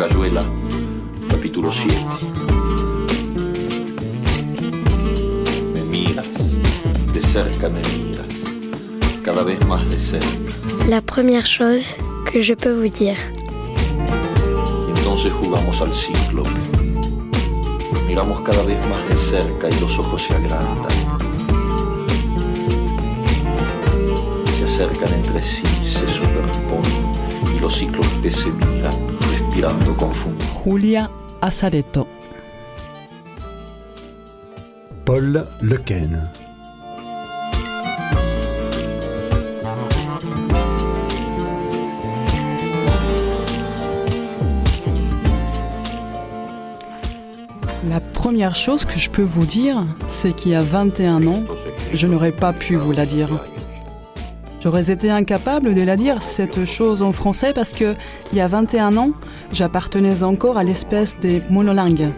Cayuela, capítulo 7. Me miras, de cerca me miras, cada vez más de cerca. La première chose que je peux vous dire. Y entonces jugamos al cíclope. Miramos cada vez más de cerca y los ojos se agrandan. Se acercan entre sí, se superponen y los cíclopes se miran, Julia Azareto. Paul Lequen. La première chose que je peux vous dire, c'est qu'il y a 21 ans, je n'aurais pas pu vous la dire. J'aurais été incapable de la dire, cette chose en français, parce que il y a 21 ans, j'appartenais encore à l'espèce des monolingues.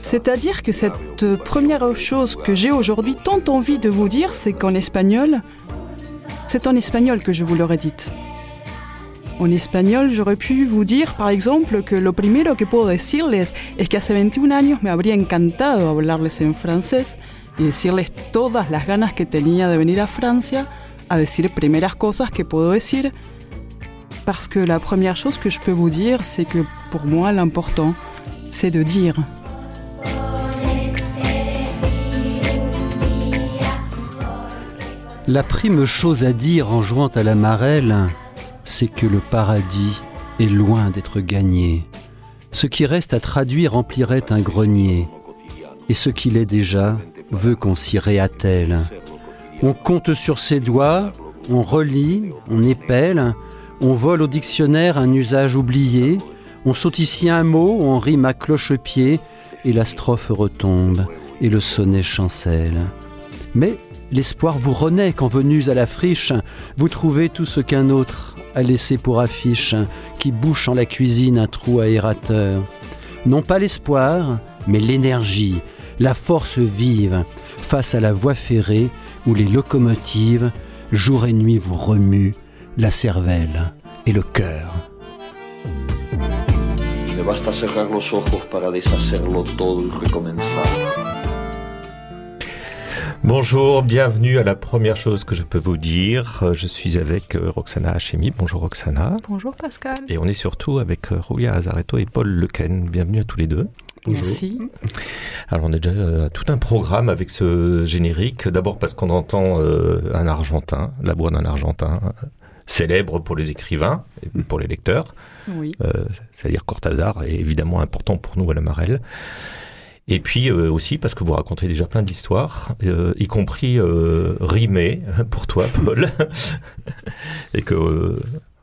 C'est-à-dire que cette première chose que j'ai aujourd'hui tant envie de vous dire, c'est qu'en espagnol, c'est en espagnol que je vous l'aurais dite. En espagnol, j'aurais pu vous dire, par exemple, que lo primero que puedo decirles es que hace 21 años me habría encantado hablarles en francés y decirles todas las ganas que tenía de venir a Francia a decir primeras cosas que puedo decir. Parce que la première chose que je peux vous dire, c'est que pour moi, l'important, c'est de dire. La prime chose à dire en jouant à la marelle, c'est que le paradis est loin d'être gagné. Ce qui reste à traduire remplirait un grenier, et ce qu'il est déjà veut qu'on s'y réattelle. On compte sur ses doigts, on relit, on épelle, on vole au dictionnaire un usage oublié, on saute ici un mot, on rime à cloche-pied, et la strophe retombe, et le sonnet chancelle. Mais l'espoir vous renaît quand venus à la friche, vous trouvez tout ce qu'un autre a laissé pour affiche, qui bouche en la cuisine un trou aérateur. Non pas l'espoir, mais l'énergie, la force vive, face à la voie ferrée où les locomotives, jour et nuit, vous remuent la cervelle et le cœur. Me basta cerrar los ojos para deshacerlo todo y recomenzar. Bonjour, bienvenue à la première chose que je peux vous dire. Je suis avec euh, Roxana Hachemi. Bonjour Roxana. Bonjour Pascal. Et on est surtout avec euh, Julia Azareto et Paul Lequen. Bienvenue à tous les deux. Merci. Alors on est déjà euh, à tout un programme avec ce générique. D'abord parce qu'on entend euh, un Argentin, la voix d'un Argentin euh, célèbre pour les écrivains et pour les lecteurs. Oui. Euh, c'est-à-dire Cortázar est évidemment important pour nous à la Marelle. Et puis euh, aussi parce que vous racontez déjà plein d'histoires, euh, y compris rimées pour toi, Paul, et que euh,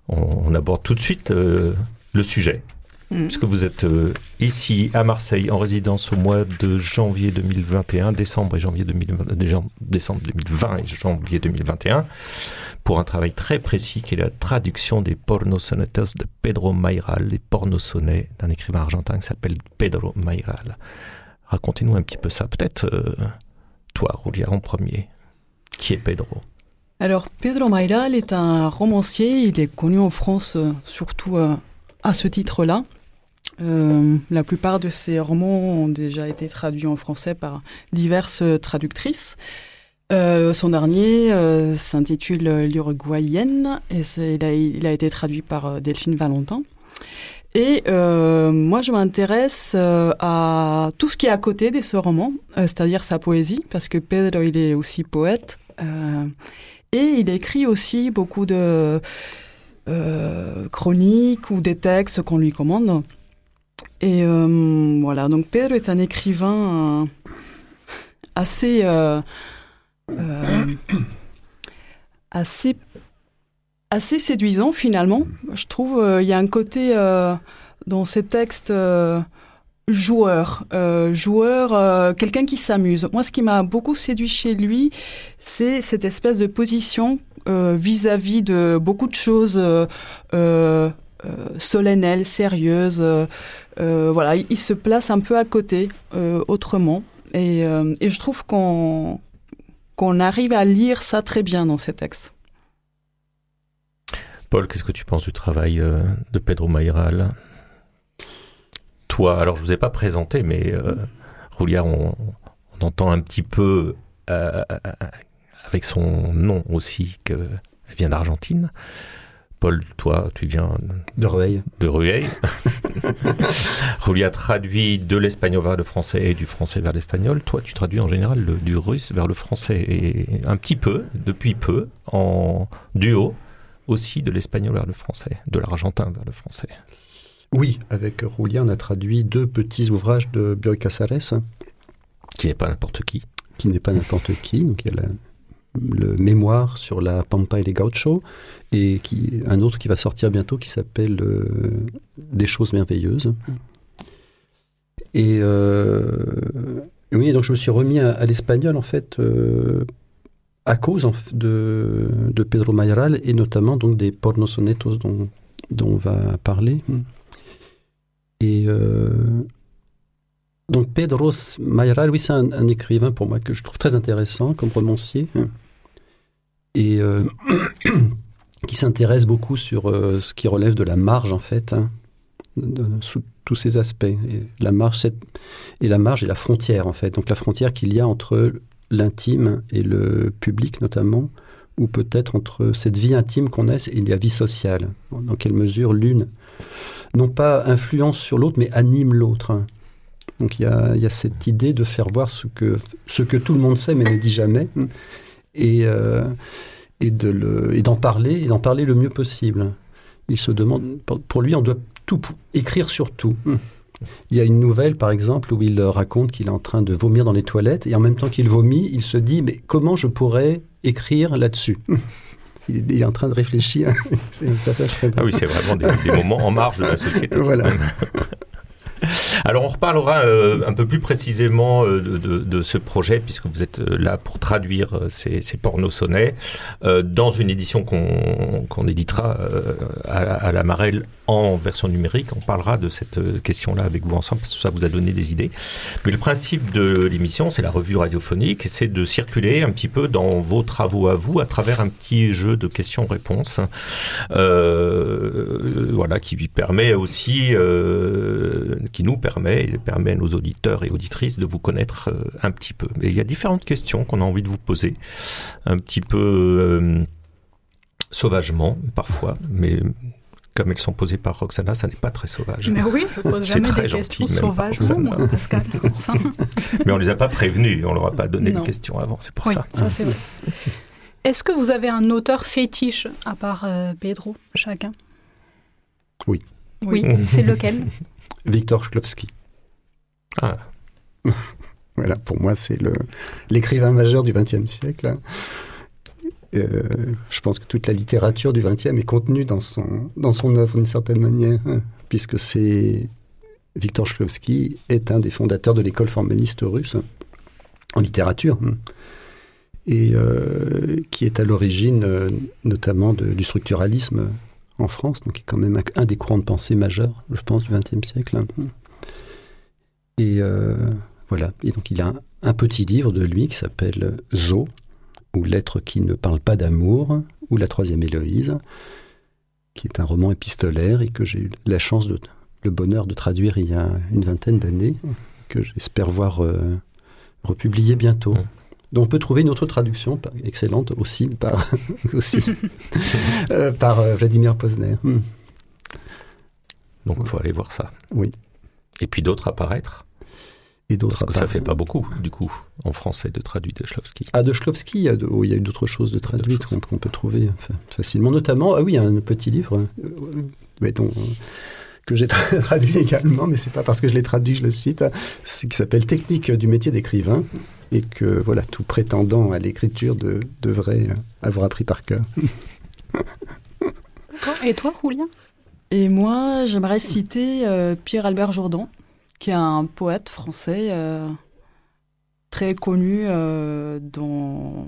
on, on aborde tout de suite le sujet. Mm. Puisque vous êtes euh, ici à Marseille en résidence au mois de janvier 2021, décembre et janvier 2020, déjà décembre 2020 et janvier 2021, pour un travail très précis qui est la traduction des pornosonetas de Pedro Mayral, les pornosonnets d'un écrivain argentin qui s'appelle Pedro Mayral. Racontez-nous un petit peu ça. Peut-être euh, toi, Julia, en premier. Qui est Pedro? Alors, Pedro Mayral est un romancier. Il est connu en France euh, surtout euh, à ce titre-là. Euh, la plupart de ses romans ont déjà été traduits en français par diverses traductrices. Euh, son dernier euh, s'intitule L'Uruguayenne et il a, il a été traduit par Delphine Valentin. Et moi, je m'intéresse à tout ce qui est à côté de ce roman, c'est-à-dire sa poésie, parce que Pedro, il est aussi poète. et il écrit aussi beaucoup de chroniques ou des textes qu'on lui commande. Et euh, voilà, donc Pedro est un écrivain euh, assez, euh, assez, assez séduisant finalement. Je trouve il y a un côté dans ses textes joueur, joueur, quelqu'un qui s'amuse. Moi, ce qui m'a beaucoup séduit chez lui, c'est cette espèce de position vis-à-vis de beaucoup de choses solennelles, sérieuses. Euh, voilà, il, se place un peu à côté, euh, autrement. Et, euh, et je trouve qu'on qu'on arrive à lire ça très bien dans ces textes. Paul, qu'est-ce que tu penses du travail de Pedro Mayral? Toi. Alors, je vous ai pas présenté, mais euh, Roulia, on, on, entend un petit peu avec son nom aussi qu'elle vient d'Argentine. Paul, toi, tu viens de Rueil. De Rueil. Roulia traduit de l'espagnol vers le français et du français vers l'espagnol. Toi, tu traduis en général le, du russe vers le français et un petit peu, depuis peu, en duo aussi de l'espagnol vers le français, de l'argentin vers le français. Oui, avec Roulia, on a traduit deux petits ouvrages de Bioy Casares. Qui n'est pas n'importe qui. Qui n'est pas n'importe qui. Donc il y a le mémoire sur la Pampa et les Gauchos, et qui, un autre qui va sortir bientôt qui s'appelle euh, Des choses merveilleuses. Et euh, oui, donc je me suis remis à, l'espagnol en fait euh, à cause de, de, Pedro Mayoral et notamment donc des pornosonetos dont, dont on va parler. Et donc Pedro Mayoral, oui, c'est un, écrivain pour moi que je trouve très intéressant comme romancier et euh, qui s'intéresse beaucoup sur euh, ce qui relève de la marge en fait, hein, sous tous ces aspects. Et la marge et la marge et la frontière en fait. Donc la frontière qu'il y a entre l'intime et le public notamment, ou peut-être entre cette vie intime qu'on a et la vie sociale. Dans quelle mesure l'une, non pas influence sur l'autre, mais anime l'autre. Hein. Donc il y, a, cette idée de faire voir ce que, ce que tout le monde sait mais ne dit jamais et, euh, et d'en parler, et d'en parler le mieux possible. Il se demande, pour lui, on doit tout écrire sur tout. Hmm. Il y a une nouvelle, par exemple, où il raconte qu'il est en train de vomir dans les toilettes, et en même temps qu'il vomit, il se dit, mais comment je pourrais écrire là-dessus hmm. il, est en train de réfléchir. ah oui, c'est vraiment des, des, moments en marge de la société. Voilà. Alors on reparlera euh, un peu plus précisément euh, de, ce projet puisque vous êtes euh, là pour traduire ces, ces porno-sonnets dans une édition qu'on éditera à, la Marelle en version numérique. On parlera de cette question-là avec vous ensemble parce que ça vous a donné des idées. Mais le principe de l'émission, c'est la revue radiophonique, c'est de circuler un petit peu dans vos travaux à vous à travers un petit jeu de questions-réponses, voilà, qui permet aussi qui nous permet et permet à nos auditeurs et auditrices de vous connaître euh, un petit peu. Mais il y a différentes questions qu'on a envie de vous poser, un petit peu euh, sauvagement parfois, mais comme elles sont posées par Roxana, ça n'est pas très sauvage. Mais oui, je pose jamais des questions sauvages, Pascal. Mais on les a pas prévenus, on leur a pas donné de questions avant, c'est pour oui, ça. ça c'est vrai. Est-ce que vous avez un auteur fétiche à part euh, Pedro, chacun? Oui. Oui, c'est lequel? Victor Shklovsky. Ah. voilà, pour moi, c'est l'écrivain majeur du XXe siècle. Euh, je pense que toute la littérature du XXe est contenue dans son, dans son œuvre d'une certaine manière, hein, puisque c'est Victor Shklovsky est un des fondateurs de l'école formaliste russe en littérature, hein, et euh, qui est à l'origine euh, notamment du structuralisme en France, donc qui est quand même un des courants de pensée majeurs, je pense, du XXe siècle. Et euh, voilà. Et donc il a un, petit livre de lui qui s'appelle Zo, ou Lettres qui ne parlent pas d'amour, ou La troisième Héloïse, qui est un roman épistolaire et que j'ai eu la chance, le bonheur de traduire il y a une vingtaine d'années, que j'espère voir euh, republié bientôt. On peut trouver une autre traduction excellente aussi par, aussi, euh, par euh, Vladimir Posner. Hmm. Donc il faut aller voir ça. Oui. Et puis d'autres apparaître et d'autres Parce que ça fait pas beaucoup, du coup, en français, de traduit de Shlovsky. Ah, de Shlovsky, il y a, il y a d'autres choses de traduites qu'on peut trouver facilement. Notamment, ah oui, un petit livre, euh, que j'ai traduit également, mais c'est pas parce que je l'ai traduit je le cite, c'est qui s'appelle Technique du métier d'écrivain et que voilà, tout prétendant à l'écriture de, devrait avoir appris par cœur. Et toi, Julien? Et moi, j'aimerais citer euh, Pierre-Albert Jourdan, qui est un poète français euh, très connu euh, dans...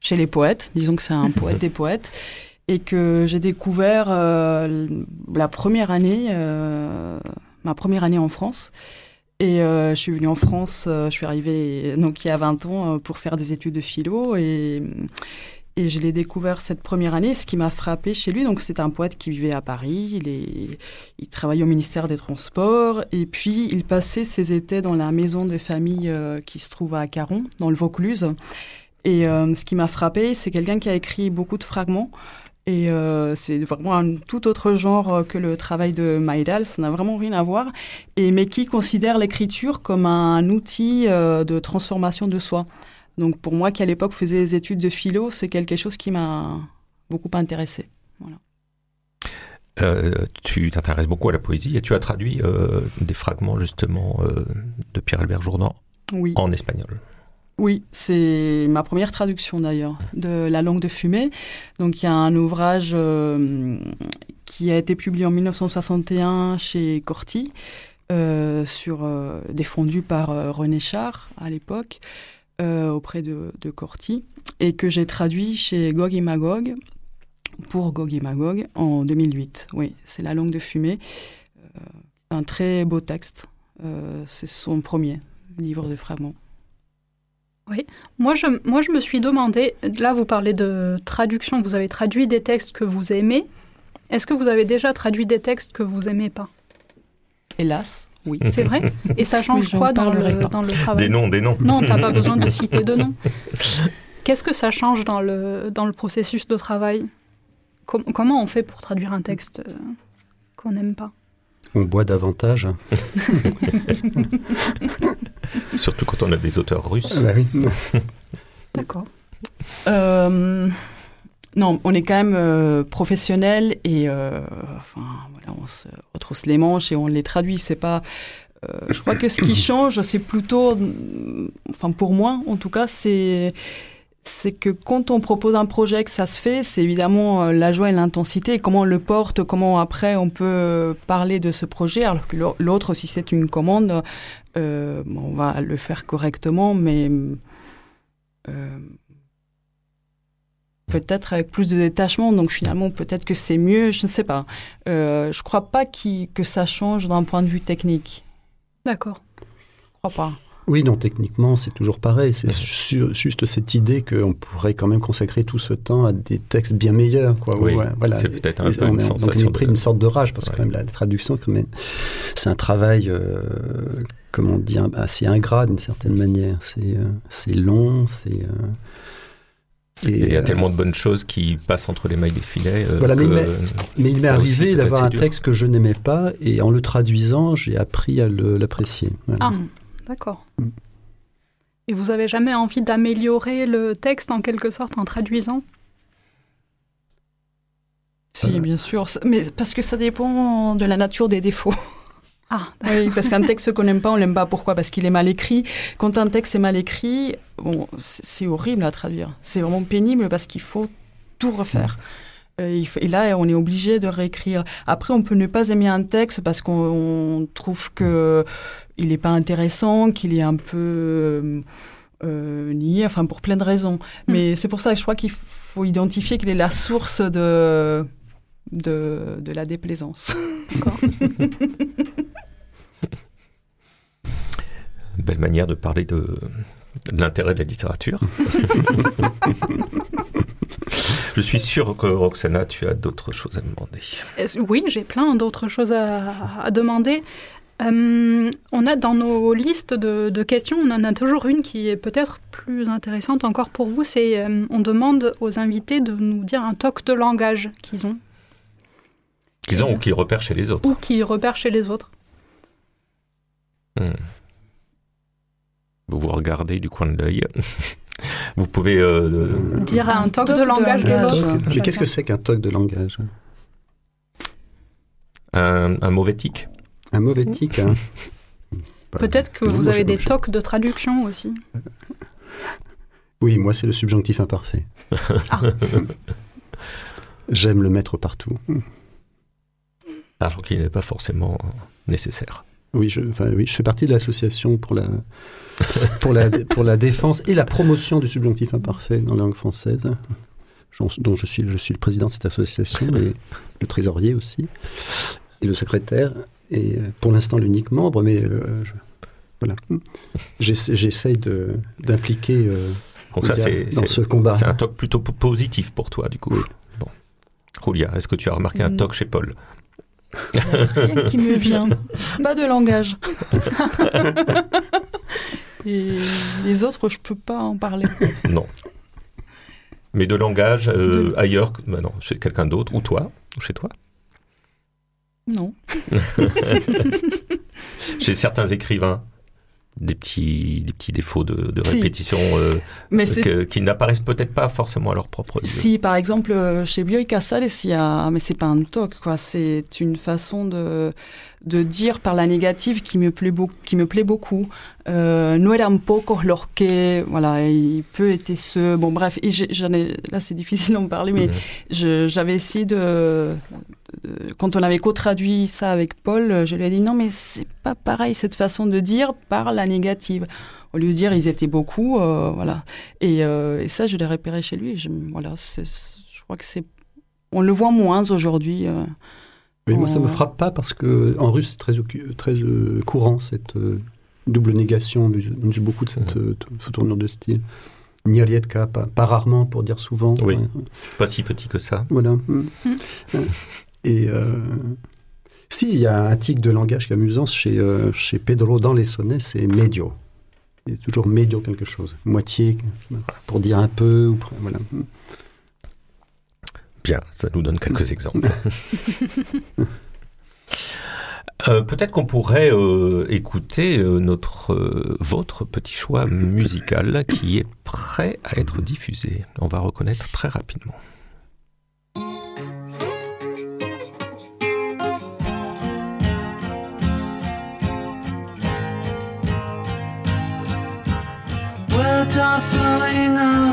chez les poètes. Disons que c'est un poète des poètes. Et que j'ai découvert la première année, ma première année en France. Et euh, je suis venue en France, euh, je suis arrivée donc il y a 20 ans euh, pour faire des études de philo et, Et je l'ai découvert cette première année. Ce qui m'a frappé chez lui, donc c'est un poète qui vivait à Paris. Il, est, il travaillait au ministère des Transports. Et puis, il passait ses étés dans la maison de famille euh, qui se trouve à Caron, dans le Vaucluse. Et euh, ce qui m'a frappé, c'est quelqu'un qui a écrit beaucoup de fragments. Et euh, c'est vraiment un tout autre genre que le travail de Maïdal, ça n'a vraiment rien à voir. Et, mais qui considère l'écriture comme un outil de transformation de soi. Donc pour moi, qui à l'époque faisais des études de philo, c'est quelque chose qui m'a beaucoup intéressé. Euh, tu t'intéresses beaucoup à la poésie et tu as traduit euh, des fragments justement euh, de Pierre-Albert Jourdan en espagnol. Oui, c'est ma première traduction d'ailleurs de La langue de fumée. Donc il y a un ouvrage qui a été publié en 1961 chez Corti, sur, défendu par René Char à l'époque. Euh, auprès de, de, Corti et que j'ai traduit chez Gog et Magog pour Gog et Magog en 2008. Oui, c'est La langue de fumée. Euh, un très beau texte. Euh, c'est son premier livre de fragments. Oui, moi je, moi je me suis demandé, là vous parlez de traduction, vous avez traduit des textes que vous aimez. Est-ce que vous avez déjà traduit des textes que vous aimez pas? Hélas. Oui. C'est vrai? Et ça change quoi dans le, dans le, travail? Des noms, des noms. Non, tu n'as pas besoin de citer de noms. Qu'est-ce que ça change dans le, dans le processus de travail? Comment on fait pour traduire un texte euh, qu'on n'aime pas? On boit davantage. Surtout quand on a des auteurs russes. Ah bah oui. D'accord. Euh, non, on est quand même euh, professionnel et euh, enfin, voilà, on se retrousse les manches et on les traduit. C'est pas. Euh, je crois que ce qui change, c'est plutôt, enfin pour moi en tout cas, c'est c'est que quand on propose un projet que ça se fait, c'est évidemment la joie et l'intensité, comment on le porte, comment après on peut parler de ce projet, alors que l'autre, si c'est une commande, on va le faire correctement, mais peut-être avec plus de détachement. Donc finalement, peut-être que c'est mieux, je ne sais pas. Euh, je ne crois pas que ça change d'un point de vue technique. D'accord. Je crois pas. Oui, non, techniquement, c'est toujours pareil. C'est juste cette idée qu'on pourrait quand même consacrer tout ce temps à des textes bien meilleurs. Quoi. Oui, voilà. c'est peut-être un peu une Donc on pris une sorte de rage, parce que quand même la, traduction, c'est un travail, euh, comment dire, assez ingrat d'une certaine manière. C'est euh, long, c'est... Euh, et il y a euh, tellement de bonnes choses qui passent entre les mailles des filets. Euh, voilà, mais, il m'est arrivé d'avoir un texte que je n'aimais pas et en le traduisant, j'ai appris à l'apprécier. Ah, d'accord. Mm. Et vous avez jamais envie d'améliorer le texte en quelque sorte en traduisant? Si, euh. bien sûr, mais parce que ça dépend de la nature des défauts. Ah, oui, parce qu'un texte qu'on n'aime pas, on l'aime pas. Pourquoi? Parce qu'il est mal écrit. Quand un texte est mal écrit, bon, c'est horrible à traduire. C'est vraiment pénible parce qu'il faut tout refaire. Euh, et là, on est obligé de réécrire. Après, on peut ne pas aimer un texte parce qu'on trouve que il n'est pas intéressant, qu'il est un peu euh, nié, enfin pour plein de raisons. Mm. Mais c'est pour ça que je crois qu'il faut identifier quelle est la source de de, de la déplaisance. Belle manière de parler de, l'intérêt de la littérature. Je suis sûr que Roxana, tu as d'autres choses à demander. Oui, j'ai plein d'autres choses à, demander. Euh, on a dans nos listes de, questions, on en a toujours une qui est peut-être plus intéressante encore pour vous. C'est euh, on demande aux invités de nous dire un toc de langage qu'ils ont. Qu'ils ont ou qu'ils repèrent chez les autres. Ou qu'ils repèrent chez les autres. Hmm. Vous vous regardez du coin de l'œil. vous pouvez euh, dire un toc de, langage de, l'autre. Mais qu'est-ce que c'est qu'un toc de langage? Un, mauvais tic. Un mauvais tic. Hein. Peut-être que vous avez des tocs de traduction aussi. Oui, moi c'est le subjonctif imparfait. Ah. J'aime le mettre partout. Alors qu'il n'est pas forcément nécessaire. Oui, je, enfin, oui, je fais partie de l'association pour la, pour, la, pour la défense et la promotion du subjonctif imparfait dans la langue française, dont je suis, je suis le président de cette association et le trésorier aussi, et le secrétaire, et euh, pour l'instant l'unique membre, mais euh, voilà. J'essaye d'impliquer euh, dans ce combat. C'est un toc plutôt positif pour toi, du coup. Bon. Julia, est-ce que tu as remarqué un toc chez Paul? Rien qui me vient. Pas de langage. Et les autres, je peux pas en parler. Non. Mais de langage euh, ailleurs, bah non, chez quelqu'un d'autre, ou toi, ou chez toi? Non. chez certains écrivains des petits, des petits défauts de, de répétition euh, Mais que, qui n'apparaissent peut-être pas forcément à leur propre yeux. Si, par exemple, euh, chez Bioy Casales, il y a... Mais c'est pas un toc, quoi. C'est une façon de, de dire par la négative qui me plaît, beaucoup qui me plaît beaucoup. Euh, no eran pocos los que... Voilà, il peut être ce... Bon, bref, et j'en ai... Là, c'est difficile d'en parler, mais mmh. j'avais essayé de quand on avait co-traduit ça avec Paul, je lui ai dit non mais c'est pas pareil cette façon de dire par la négative. Au lieu de dire ils étaient beaucoup, euh, voilà. Et, euh, et, ça je l'ai repéré chez lui. Je, voilà, je crois que c'est, on le voit moins aujourd'hui. Euh, oui, moi ça me frappe pas parce que en russe c'est très très courant cette double négation. On use beaucoup de cette ce tournure de style. Nialietka, pas, pas, rarement pour dire souvent. Oui, pas si petit que ça. Voilà. Mm. Et euh, si, il y a un tic de langage qui est amusant chez, euh, chez Pedro dans les sonnets, c'est medio. C'est toujours medio quelque chose. Moitié, pour dire un peu. Ou, voilà. Bien, ça nous donne quelques exemples. Euh, peut-être qu'on pourrait euh, écouter euh, notre, votre petit choix musical qui est prêt à être diffusé. On va reconnaître très rapidement.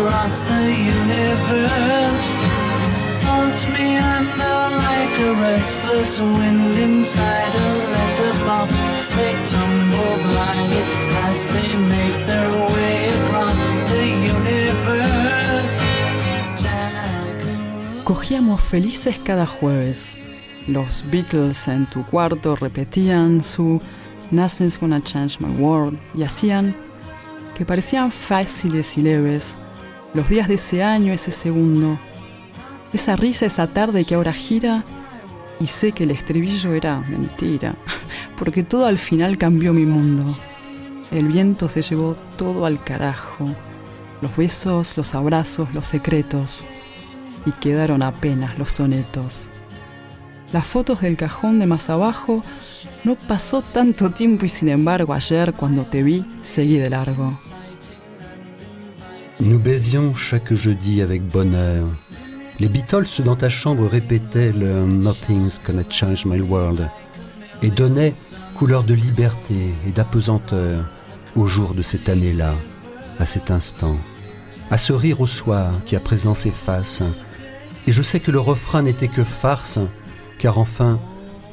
Across the universe. Me like a restless wind inside a as they make their way across the universe. Cogíamos felices cada jueves. Los Beatles en tu cuarto repetían su Nothing's gonna change my world y hacían que parecían fáciles y leves los días de ese año, ese segundo, esa risa esa tarde que ahora gira y sé que el estribillo era mentira, porque todo al final cambió mi mundo. El viento se llevó todo al carajo, los besos, los abrazos, los secretos, y quedaron apenas los sonetos. Las fotos del cajón de más abajo, Nous baisions chaque jeudi avec bonheur. Les Beatles dans ta chambre répétaient le Nothing's gonna change my world et donnaient couleur de liberté et d'apesanteur au jour de cette année-là, à cet instant, à ce rire au soir qui à présent s'efface. Et je sais que le refrain n'était que farce, car enfin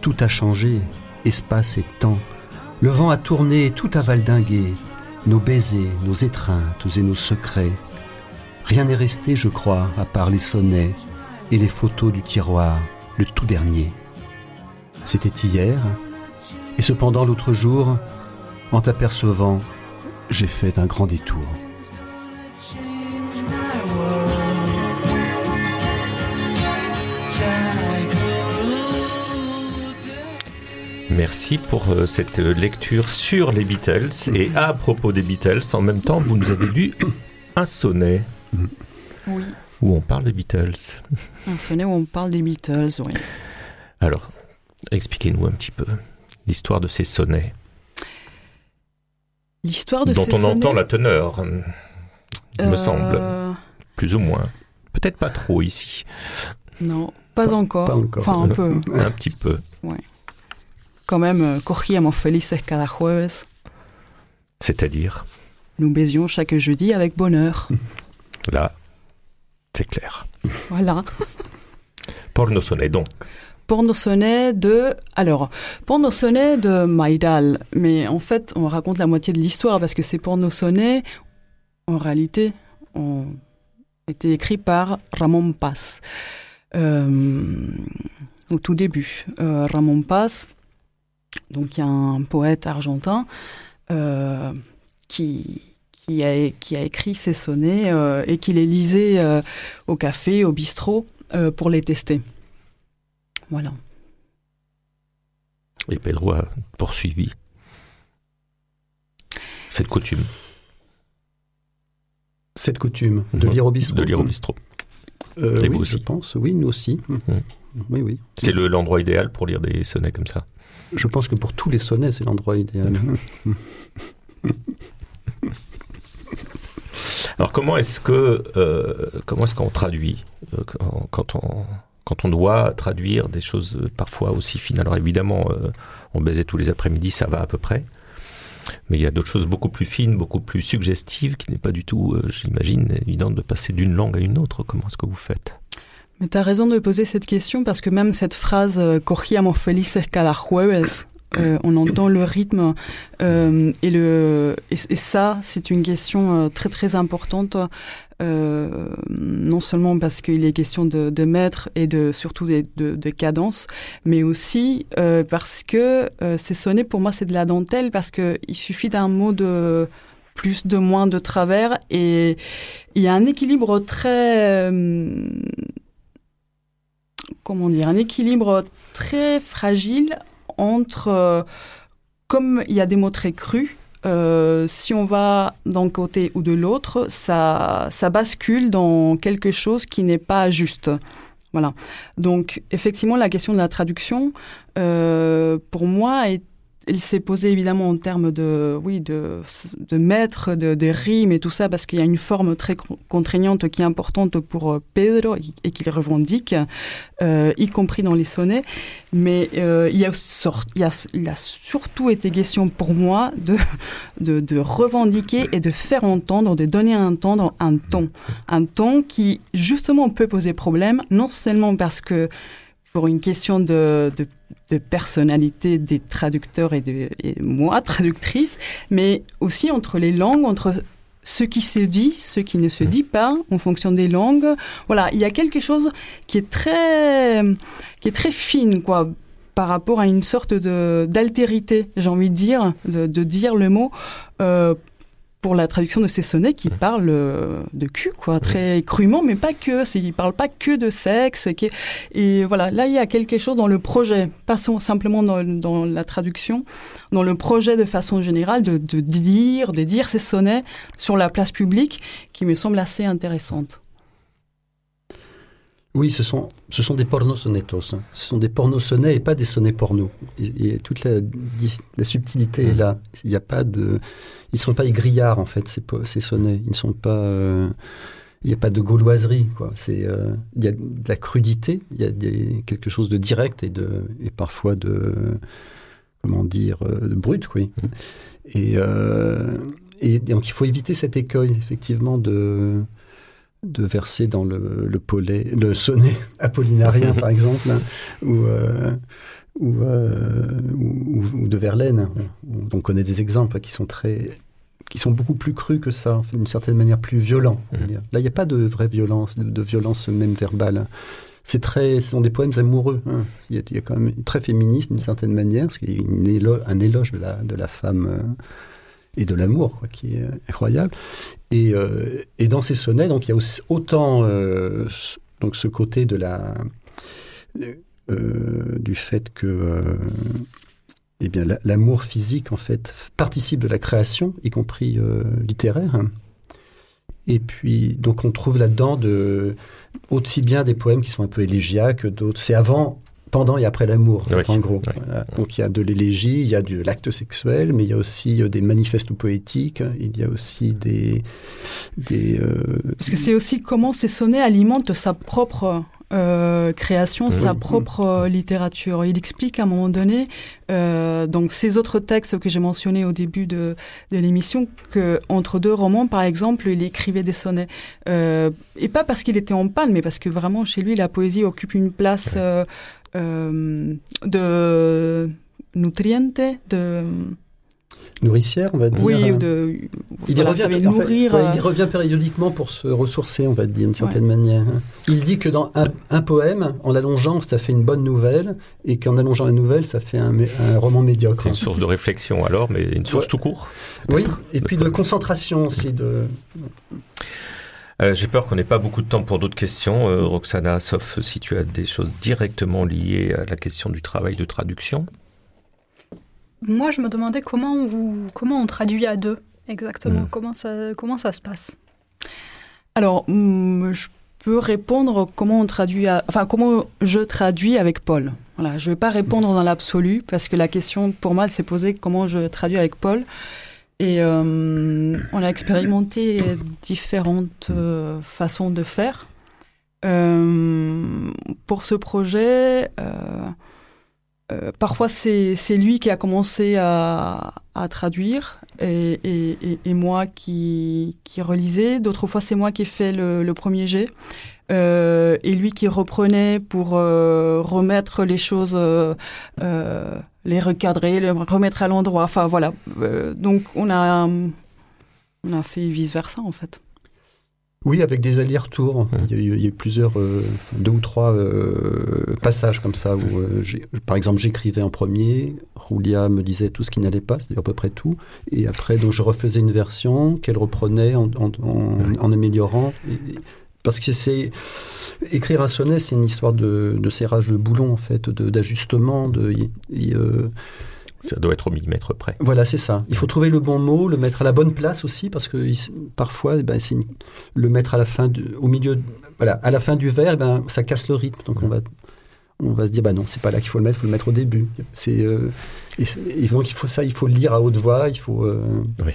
tout a changé, espace et temps. Le vent a tourné, tout a valdingué, nos baisers, nos étreintes et nos secrets. Rien n'est resté, je crois, à part les sonnets et les photos du tiroir, le tout dernier. C'était hier, et cependant l'autre jour, en t'apercevant, j'ai fait un grand détour. Merci pour euh, cette lecture sur les Beatles. Et à propos des Beatles, en même temps, vous nous avez lu un sonnet. Oui. Où on parle des Beatles. Un sonnet où on parle des Beatles, oui. Alors, expliquez-nous un petit peu l'histoire de ces sonnets. L'histoire de dont ces on sonnets, entend la teneur, il me euh, semble, plus ou moins. Peut-être pas trop ici, Non, pas encore. pas encore. Enfin, un peu. un petit peu. Quand même, euh, cogíamos felices cada jueves. C'est-à-dire, Nous baisions chaque jeudi avec bonheur. là, c'est clair. Voilà. Porno sonnet, donc. Porno sonnet de. Alors, porno sonnet de Maïdal. Mais en fait, on raconte la moitié de l'histoire parce que ces porno sonnets, en réalité, ont été écrits par Ramon Paz. Euh, au tout début. Euh, Ramon Paz, donc un poète argentin, euh, qui, qui, a, qui a écrit ces sonnets euh, et qui les lisait euh, au café, au bistrot, euh, pour les tester. Voilà. Et Pedro a poursuivi cette coutume Cette coutume de Mhm. lire au bistrot. de lire au bistrot. Euh, Et oui, vous je aussi. pense. Oui, nous aussi. Mhm. Oui, oui. C'est le- l'endroit idéal pour lire des sonnets comme ça. Je pense que pour tous les sonnets, c'est l'endroit idéal. Alors comment est-ce que euh, comment est-ce qu'on traduit euh, quand- quand on quand on doit traduire des choses euh, parfois aussi fines Alors évidemment, euh, on baisait tous les après-midi, ça va à peu près. Mais il y a d'autres choses beaucoup plus fines, beaucoup plus suggestives, qui n'est pas du tout, j'imagine, évident de passer d'une langue à une autre. Comment est-ce que vous faites? Mais tu as raison de poser cette question parce que même cette phrase euh, felices cada euh, on entend le rythme euh, et, le, et, ça, c'est une question euh, très très importante, euh, non seulement parce qu'il est question de, de mètres et de, surtout de, de, de cadence, mais aussi parce que euh, ces sonnets, pour moi, c'est de la dentelle parce qu'il suffit d'un mot de plus, de moins, de travers et il y a un équilibre très... comment dire, un équilibre très fragile entre, euh, comme il y a des mots très crus, euh, si on va d'un côté ou de l'autre, ça, ça bascule dans quelque chose qui n'est pas juste. Voilà. Donc, effectivement, la question de la traduction, euh, pour moi, est il s'est posé évidemment en termes de, oui, de, de mètres, de, de rimes et tout ça, parce qu'il y a une forme très contraignante qui est importante pour euh, Pedro et qu'il revendique, euh, y compris dans les sonnets. Mais euh, il, y a, il, y a, il, a, surtout été question pour moi de, de, de, revendiquer et de faire entendre, de donner à entendre un ton. Un ton qui, justement, peut poser problème, non seulement parce que pour une question de, de, de, personnalité des traducteurs et, de, et moi, traductrice, mais aussi entre les langues, entre ce qui se dit, ce qui ne se dit pas, en fonction des langues. Voilà, il y a quelque chose qui est très, qui est très fine, quoi, par rapport à une sorte d'altérité, j'ai envie de dire, de, de, dire le mot. Euh, pour la traduction de ces sonnets qui parlent de cul, quoi, très crûment, mais pas que. Ils parlent pas que de sexe. Qui... Et voilà, là, il y a quelque chose dans le projet, pas simplement dans, dans, la traduction, dans le projet de façon générale de, de, dire, de dire ces sonnets sur la place publique, qui me semble assez intéressante. Oui, ce sont, ce sont des pornosonnetos. Hein. Ce sont des pornosonnets et pas des sonnets porno. Et, et toute la, la subtilité mmh. est là. Il n'y a pas de, ils ne sont pas égrillards en fait ces, ces sonnets. Ils ne sont pas, euh, il n'y a pas de gauloiserie quoi. C'est, euh, il y a de la crudité. Il y a des, quelque chose de direct et de, et parfois de, comment dire, de brut, oui. Mmh. Et, euh, et donc il faut éviter cet écueil effectivement de de verser dans le, le, pollet, le sonnet apollinarien, par exemple, hein, ou, euh, ou, euh, ou, ou, de Verlaine. On, on connaît des exemples qui sont très qui sont beaucoup plus crus que ça, d'une certaine manière plus violents. Mmh. Là, il n'y a pas de vraie violence, de, de violence même verbale. C'est très, ce sont des poèmes amoureux. Hein. Il, y a, il, y a, quand même très féministe d'une certaine manière, parce qu'il y a élo un éloge de la, de la femme. Euh, et de l'amour, qui est incroyable. Et, euh, et, dans ces sonnets, donc il y a aussi autant euh, donc ce côté de la euh, du fait que eh bien, l'amour physique, en fait, participe de la création, y compris littéraire. Et puis, donc, on trouve là-dedans de, aussi bien des poèmes qui sont un peu élégiaques que d'autres. C'est avant, pendant et après l'amour, en gros. Donc, il y a de l'élégie, il y a de l'acte sexuel, mais il y a aussi euh, des manifestes poétiques, il y a aussi des. des euh, Parce que c'est aussi comment ces sonnets alimentent sa propre euh, création, sa propre littérature. Il explique à un moment donné, euh, donc ces autres textes que j'ai mentionnés au début de, de l'émission, que entre deux romans, par exemple, il écrivait des sonnets. Euh, et pas parce qu'il était en panne, mais parce que vraiment chez lui, la poésie occupe une place euh, de nutriente, de nourricière, on va dire. Oui, de, il, revient, nourrir, il euh, revient périodiquement pour se ressourcer, on va dire, d'une certaine manière. Il dit que dans un, poème, en l'allongeant, ça fait une bonne nouvelle, et qu'en allongeant la nouvelle, ça fait un, roman médiocre. C'est une source de réflexion alors, mais une source tout court. Oui, et puis de concentration aussi. De... Euh, J'ai peur qu'on n'ait pas beaucoup de temps pour d'autres questions, euh, Roxana, sauf si tu as des choses directement liées à la question du travail de traduction. Moi, je me demandais comment, vous, comment on traduit à deux exactement. Hmm. Comment, ça, comment ça se passe? Alors, mm, je peux répondre comment on traduit, enfin comment je traduis avec Paul. Voilà, je ne vais pas répondre dans l'absolu parce que la question pour moi s'est posée comment je traduis avec Paul. Et euh, on a expérimenté différentes euh, façons de faire. Euh, pour ce projet, parfois c'est lui qui a commencé à, à traduire et, et, et, moi qui, qui relisais. D'autres fois c'est moi qui ai fait le premier jet euh, et lui qui reprenait pour euh, remettre les choses, euh, euh, les recadrer, les remettre à l'endroit. Enfin voilà. donc on a, on a fait vice versa en fait. Oui, avec des allers-retours. Il, y a eu plusieurs, euh, deux ou trois euh, passages comme ça où, euh, par exemple, j'écrivais en premier, Roulia me disait tout ce qui n'allait pas, c'est-à-dire à peu près tout, et après, donc, je refaisais une version qu'elle reprenait en, en, améliorant. Parce que c'est écrire un sonnet, c'est une histoire de, de, serrage de boulon en fait, d'ajustement, de, de ça doit être au millimètre près. Voilà, c'est ça. Il faut trouver le bon mot, le mettre à la bonne place aussi, parce que parfois, eh ben, le mettre à la fin, au milieu, voilà, à la fin du vers, eh ben, ça casse le rythme. Donc on va, on va se dire, bah non, c'est pas là qu'il faut le mettre, il faut le mettre au début. C'est, euh, et, donc il faut ça, il faut le lire à haute voix, il faut. Euh, oui.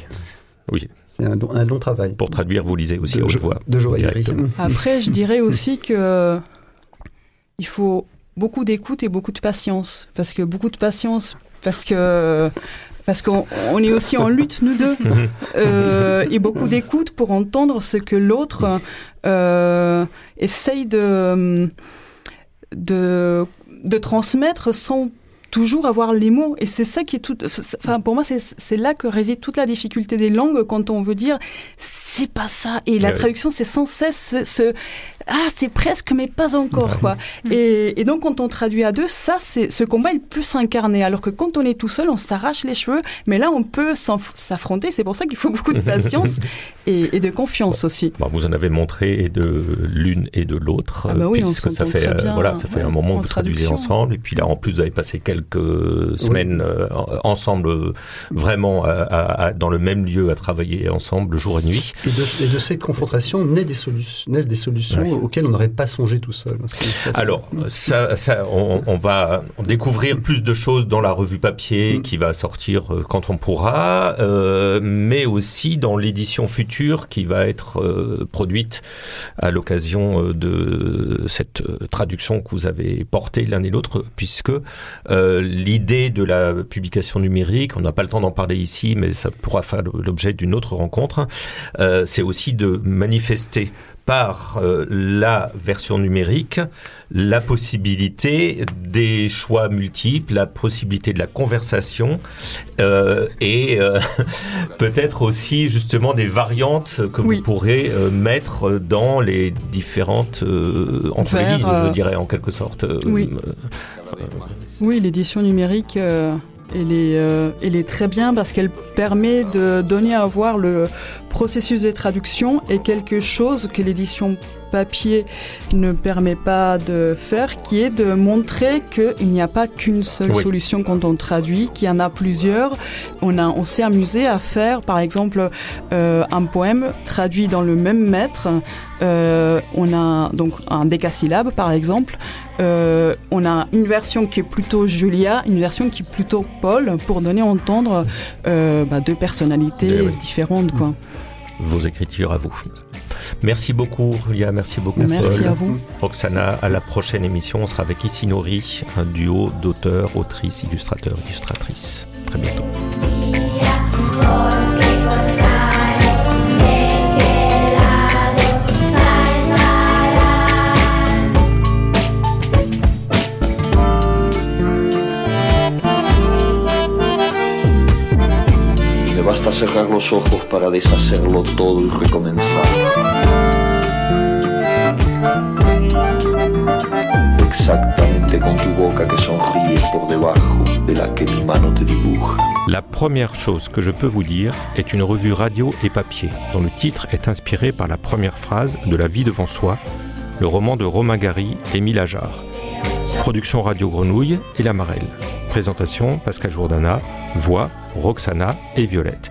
Oui. C'est un, un, long travail. Pour traduire, vous lisez aussi à haute voix. De Après, je dirais aussi que il faut beaucoup d'écoute et beaucoup de patience, parce que beaucoup de patience parce que parce qu'on est aussi en lutte, nous deux, euh, et beaucoup d'écoute pour entendre ce que l'autre euh, essaye de, de, de transmettre sans toujours avoir les mots. Et c'est ça qui est tout. Enfin, pour moi, c'est là que réside toute la difficulté des langues quand on veut dire c'est pas ça. Et la traduction, c'est sans cesse ce, ah, c'est presque, mais pas encore, quoi. Et, et, donc, quand on traduit à deux, ça, c'est ce combat est plus incarné. Alors que quand on est tout seul, on s'arrache les cheveux. Mais là, on peut s'affronter. C'est pour ça qu'il faut beaucoup de patience et, et, de confiance aussi. Bon, vous en avez montré de l'une et de l'autre, ah bah oui, puisque ça fait, euh, voilà, ça fait un moment que vous traduisez ensemble. Et puis là, en plus, vous avez passé quelques semaines euh, ensemble, vraiment dans le même lieu à travailler ensemble, jour et nuit. Et de, cette confrontation naissent des, naissent des solutions auxquelles on n'aurait pas songé tout seul. Alors, ça, ça on, va découvrir plus de choses dans la revue papier mm. qui va sortir euh, quand on pourra, euh, mais aussi dans l'édition future qui va être euh, produite à l'occasion de cette traduction que vous avez portée l'un et l'autre, puisque l'idée de la publication numérique, on n'a pas le temps d'en parler ici, mais ça pourra faire l'objet d'une autre rencontre, c'est aussi de manifester par euh, la version numérique la possibilité des choix multiples, la possibilité de la conversation euh, et euh, peut-être aussi justement des variantes que vous pourrez mettre dans les différentes entre je dirais en quelque sorte. Oui, oui l'édition numérique elle est, euh, elle est très bien parce qu'elle permet de donner à voir le processus de traduction et quelque chose que l'édition papier ne permet pas de faire, qui est de montrer qu'il n'y a pas qu'une seule Oui. solution quand on traduit, qu'il y en a plusieurs. On, a, on s'est amusé à faire, par exemple, euh, un poème traduit dans le même mètre. Euh, on a donc un décasyllabe, par exemple. Euh, on a une version qui est plutôt Julia, une version qui est plutôt Paul, pour donner à entendre bah, deux personnalités Eh oui. différentes. Quoi. Vos écritures à vous. Merci beaucoup, Lia. Merci beaucoup, Merci Paul. à vous. Roxana, à la prochaine émission, on sera avec Isinori, un duo d'auteurs, autrices, illustrateurs, illustratrices. Très bientôt. La première chose que je peux vous dire est une revue radio et papier, dont le titre est inspiré par la première phrase de La vie devant soi, le roman de Romain Gary Émile Ajar. Production Radio Grenouille et La Marelle. Présentation Pascal Jourdana, voix Roxana et Violette.